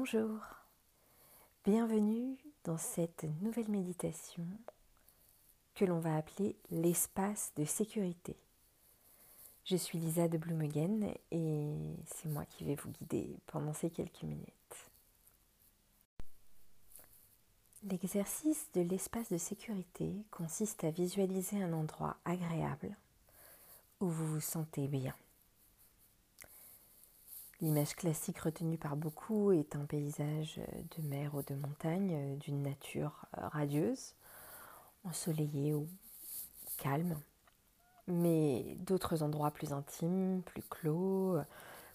Bonjour, bienvenue dans cette nouvelle méditation que l'on va appeler l'espace de sécurité. Je suis Lisa de Blumegen et c'est moi qui vais vous guider pendant ces quelques minutes. L'exercice de l'espace de sécurité consiste à visualiser un endroit agréable où vous vous sentez bien. L'image classique retenue par beaucoup est un paysage de mer ou de montagne, d'une nature radieuse, ensoleillée ou calme. Mais d'autres endroits plus intimes, plus clos,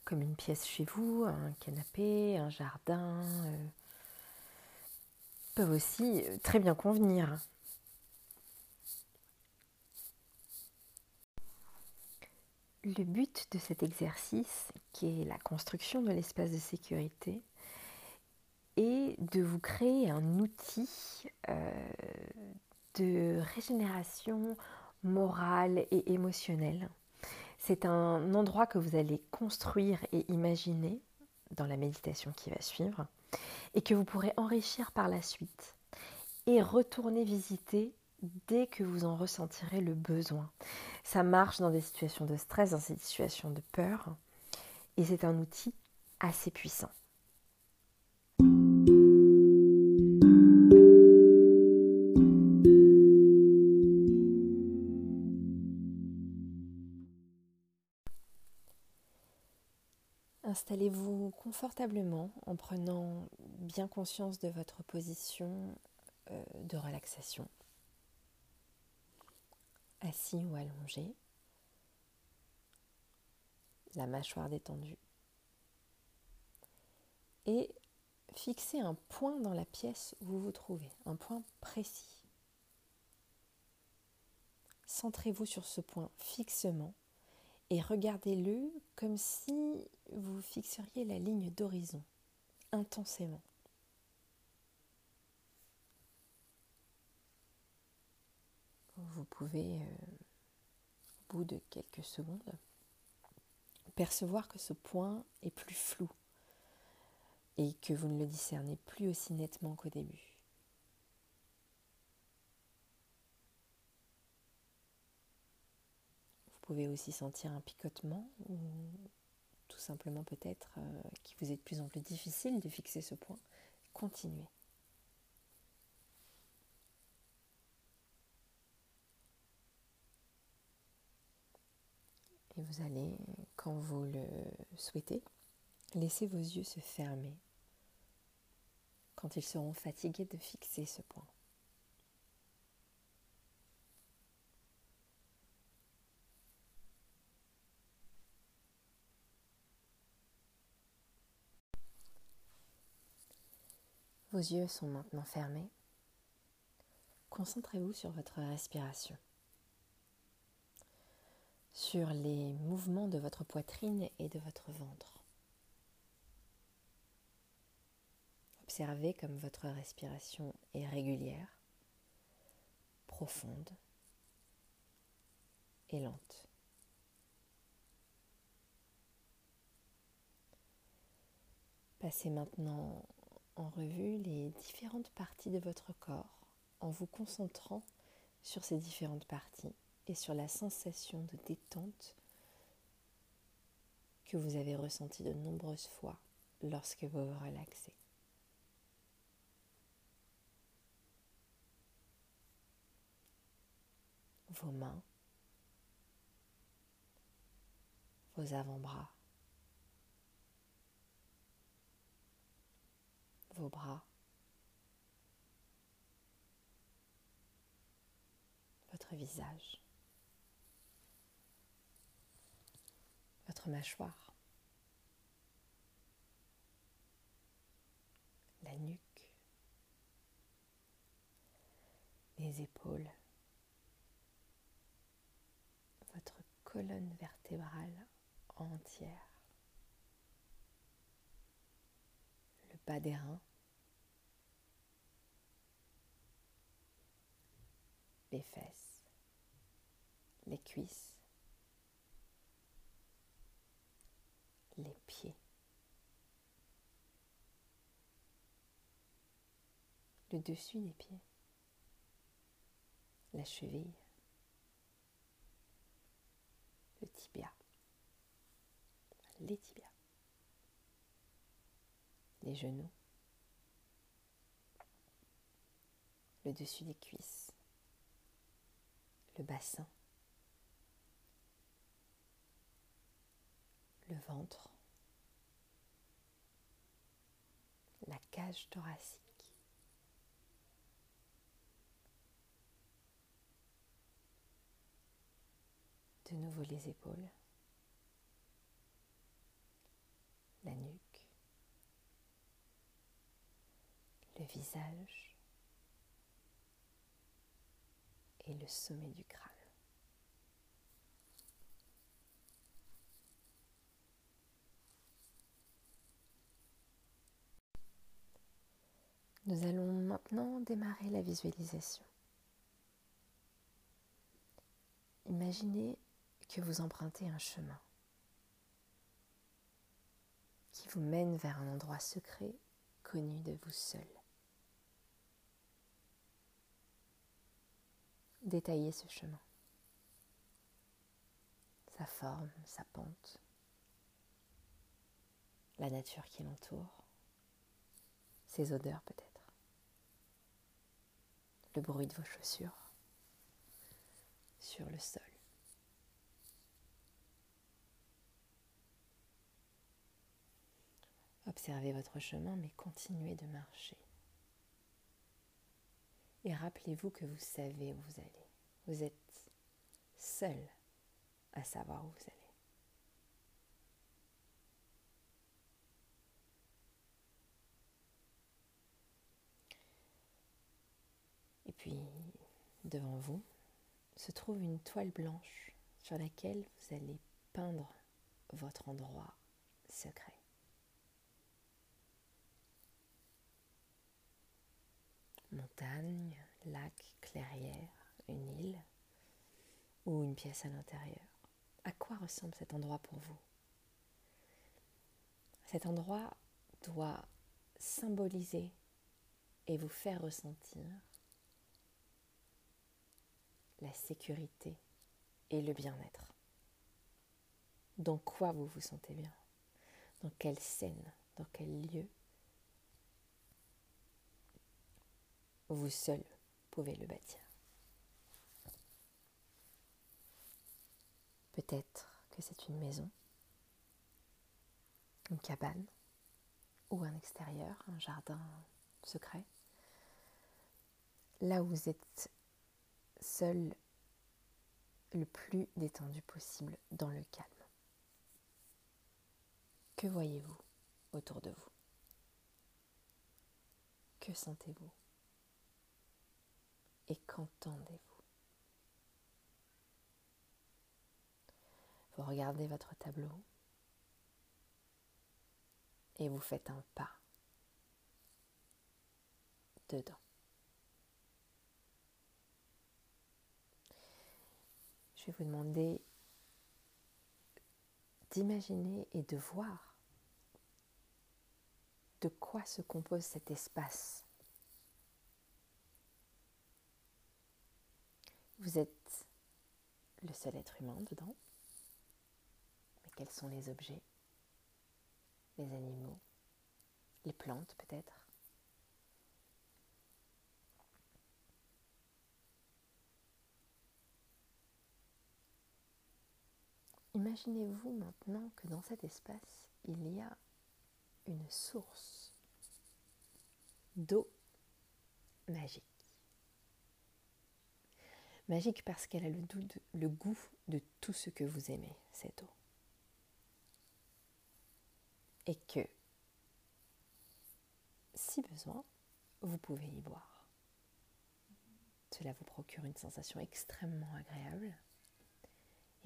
comme une pièce chez vous, un canapé, un jardin, euh, peuvent aussi très bien convenir. Le but de cet exercice, qui est la construction de l'espace de sécurité, est de vous créer un outil euh, de régénération morale et émotionnelle. C'est un endroit que vous allez construire et imaginer dans la méditation qui va suivre et que vous pourrez enrichir par la suite et retourner visiter dès que vous en ressentirez le besoin. Ça marche dans des situations de stress, dans des situations de peur, et c'est un outil assez puissant. Installez-vous confortablement en prenant bien conscience de votre position euh, de relaxation assis ou allongé, la mâchoire détendue. Et fixez un point dans la pièce où vous vous trouvez, un point précis. Centrez-vous sur ce point fixement et regardez-le comme si vous fixeriez la ligne d'horizon intensément. Vous pouvez, euh, au bout de quelques secondes, percevoir que ce point est plus flou et que vous ne le discernez plus aussi nettement qu'au début. Vous pouvez aussi sentir un picotement ou tout simplement peut-être euh, qu'il vous est de plus en plus difficile de fixer ce point. Continuez. Et vous allez, quand vous le souhaitez, laisser vos yeux se fermer quand ils seront fatigués de fixer ce point. Vos yeux sont maintenant fermés. Concentrez-vous sur votre respiration sur les mouvements de votre poitrine et de votre ventre. Observez comme votre respiration est régulière, profonde et lente. Passez maintenant en revue les différentes parties de votre corps en vous concentrant sur ces différentes parties et sur la sensation de détente que vous avez ressentie de nombreuses fois lorsque vous vous relaxez. Vos mains, vos avant-bras, vos bras, votre visage. Mâchoire, la nuque, les épaules, votre colonne vertébrale entière, le bas des reins, les fesses, les cuisses, les pieds. le dessus des pieds, la cheville, le tibia, les tibias, les genoux, le dessus des cuisses, le bassin, le ventre, la cage thoracique. De nouveau les épaules, la nuque, le visage et le sommet du crâne. Nous allons maintenant démarrer la visualisation. Imaginez que vous empruntez un chemin qui vous mène vers un endroit secret connu de vous seul. Détaillez ce chemin, sa forme, sa pente, la nature qui l'entoure, ses odeurs peut-être le bruit de vos chaussures sur le sol. Observez votre chemin, mais continuez de marcher. Et rappelez-vous que vous savez où vous allez. Vous êtes seul à savoir où vous allez. Puis, devant vous, se trouve une toile blanche sur laquelle vous allez peindre votre endroit secret. Montagne, lac, clairière, une île ou une pièce à l'intérieur. À quoi ressemble cet endroit pour vous? Cet endroit doit symboliser et vous faire ressentir la sécurité et le bien-être. Dans quoi vous vous sentez bien? Dans quelle scène? Dans quel lieu? Vous seul pouvez le bâtir. Peut-être que c'est une maison, une cabane ou un extérieur, un jardin secret. Là où vous êtes seul le plus détendu possible dans le calme. Que voyez-vous autour de vous? Que sentez-vous? Et qu'entendez-vous? Vous regardez votre tableau et vous faites un pas dedans. Je vais vous demander d'imaginer et de voir de quoi se compose cet espace. Vous êtes le seul être humain dedans, mais quels sont les objets, les animaux, les plantes peut-être? Imaginez-vous maintenant que dans cet espace, il y a une source d'eau magique. Magique parce qu'elle a le, goût de tout ce que vous aimez, cette eau. Et que, si besoin, vous pouvez y boire. Cela vous procure une sensation extrêmement agréable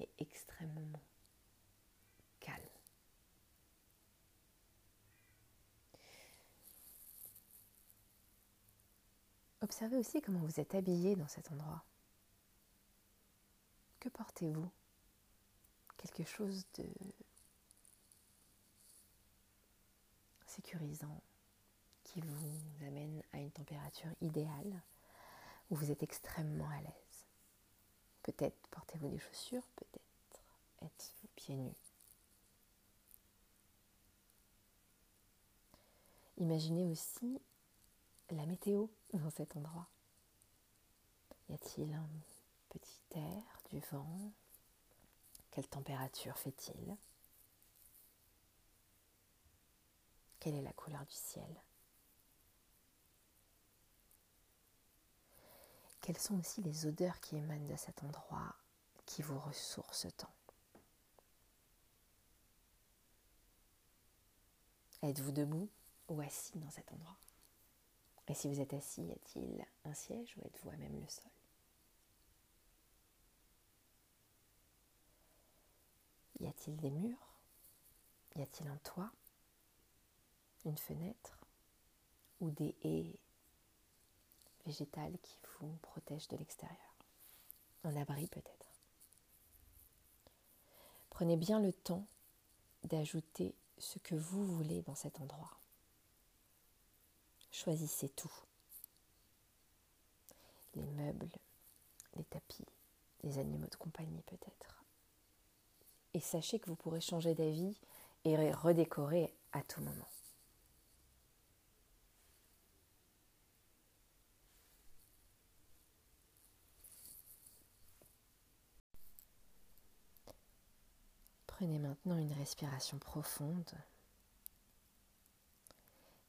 est extrêmement calme. Observez aussi comment vous êtes habillé dans cet endroit. Que portez-vous? Quelque chose de sécurisant qui vous amène à une température idéale où vous êtes extrêmement à l'aise? Peut-être portez-vous des chaussures, peut-être êtes-vous pieds nus. Imaginez aussi la météo dans cet endroit. Y a-t-il un petit air, du vent? Quelle température fait-il? Quelle est la couleur du ciel? Quelles sont aussi les odeurs qui émanent de cet endroit qui vous ressourcent tant? Êtes-vous debout ou assis dans cet endroit? Et si vous êtes assis, y a-t-il un siège ou êtes-vous à même le sol? Y a-t-il des murs? Y a-t-il un toit? Une fenêtre? Ou des haies? Végétales qui vous protègent de l'extérieur Un abri peut-être Prenez bien le temps d'ajouter ce que vous voulez dans cet endroit. Choisissez tout. Les meubles, les tapis, les animaux de compagnie peut-être. Et sachez que vous pourrez changer d'avis et redécorer à tout moment. Prenez maintenant une respiration profonde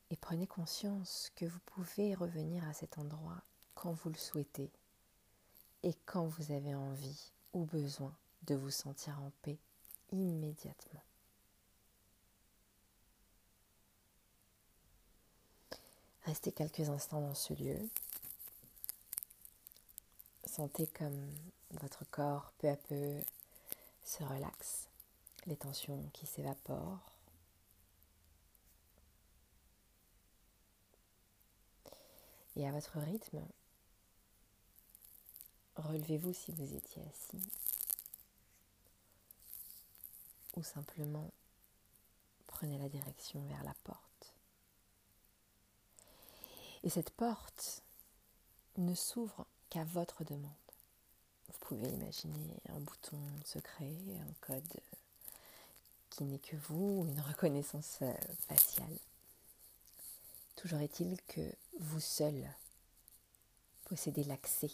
et prenez conscience que vous pouvez revenir à cet endroit quand vous le souhaitez et quand vous avez envie ou besoin de vous sentir en paix immédiatement. Restez quelques instants dans ce lieu. Sentez comme votre corps peu à peu se relaxe, les tensions qui s'évaporent. Et à votre rythme, relevez-vous si vous étiez assis ou simplement prenez la direction vers la porte. Et cette porte ne s'ouvre qu'à votre demande. Vous pouvez imaginer un bouton secret, un code qui n'est que vous, une reconnaissance euh, faciale. Toujours est-il que vous seul possédez l'accès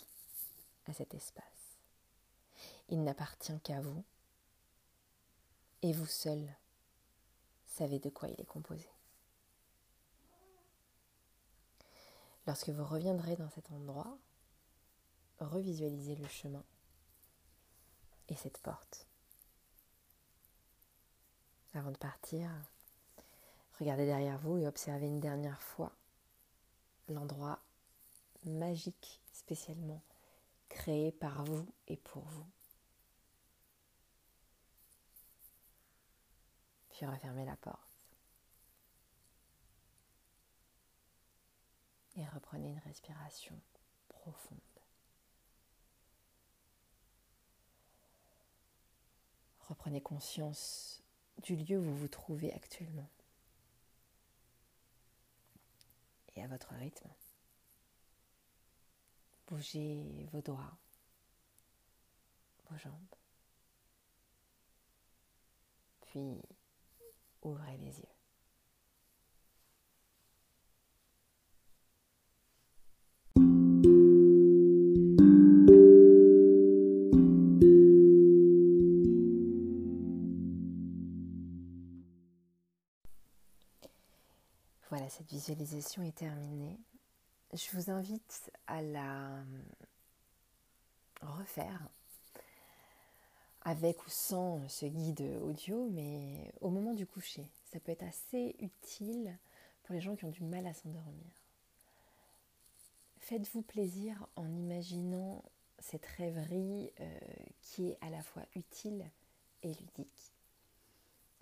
à cet espace. Il n'appartient qu'à vous et vous seul savez de quoi il est composé. Lorsque vous reviendrez dans cet endroit, revisualisez le chemin et cette porte. Avant de partir, regardez derrière vous et observez une dernière fois l'endroit magique spécialement créé par vous et pour vous. Puis refermez la porte. Et reprenez une respiration profonde. Reprenez conscience du lieu où vous vous trouvez actuellement. Et à votre rythme. Bougez vos doigts, vos jambes. Puis ouvrez les yeux. Visualisation est terminée. Je vous invite à la refaire avec ou sans ce guide audio, mais au moment du coucher. Ça peut être assez utile pour les gens qui ont du mal à s'endormir. Faites-vous plaisir en imaginant cette rêverie euh, qui est à la fois utile et ludique.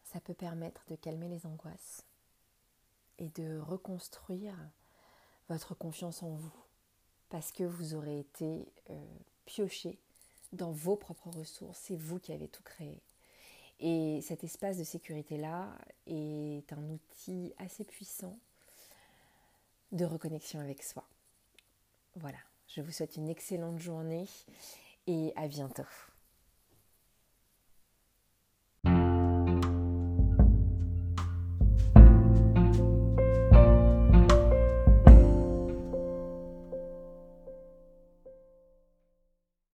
Ça peut permettre de calmer les angoisses et de reconstruire votre confiance en vous parce que vous aurez été euh, pioché dans vos propres ressources. C'est vous qui avez tout créé. Et cet espace de sécurité-là est un outil assez puissant de reconnexion avec soi. Voilà, je vous souhaite une excellente journée et à bientôt.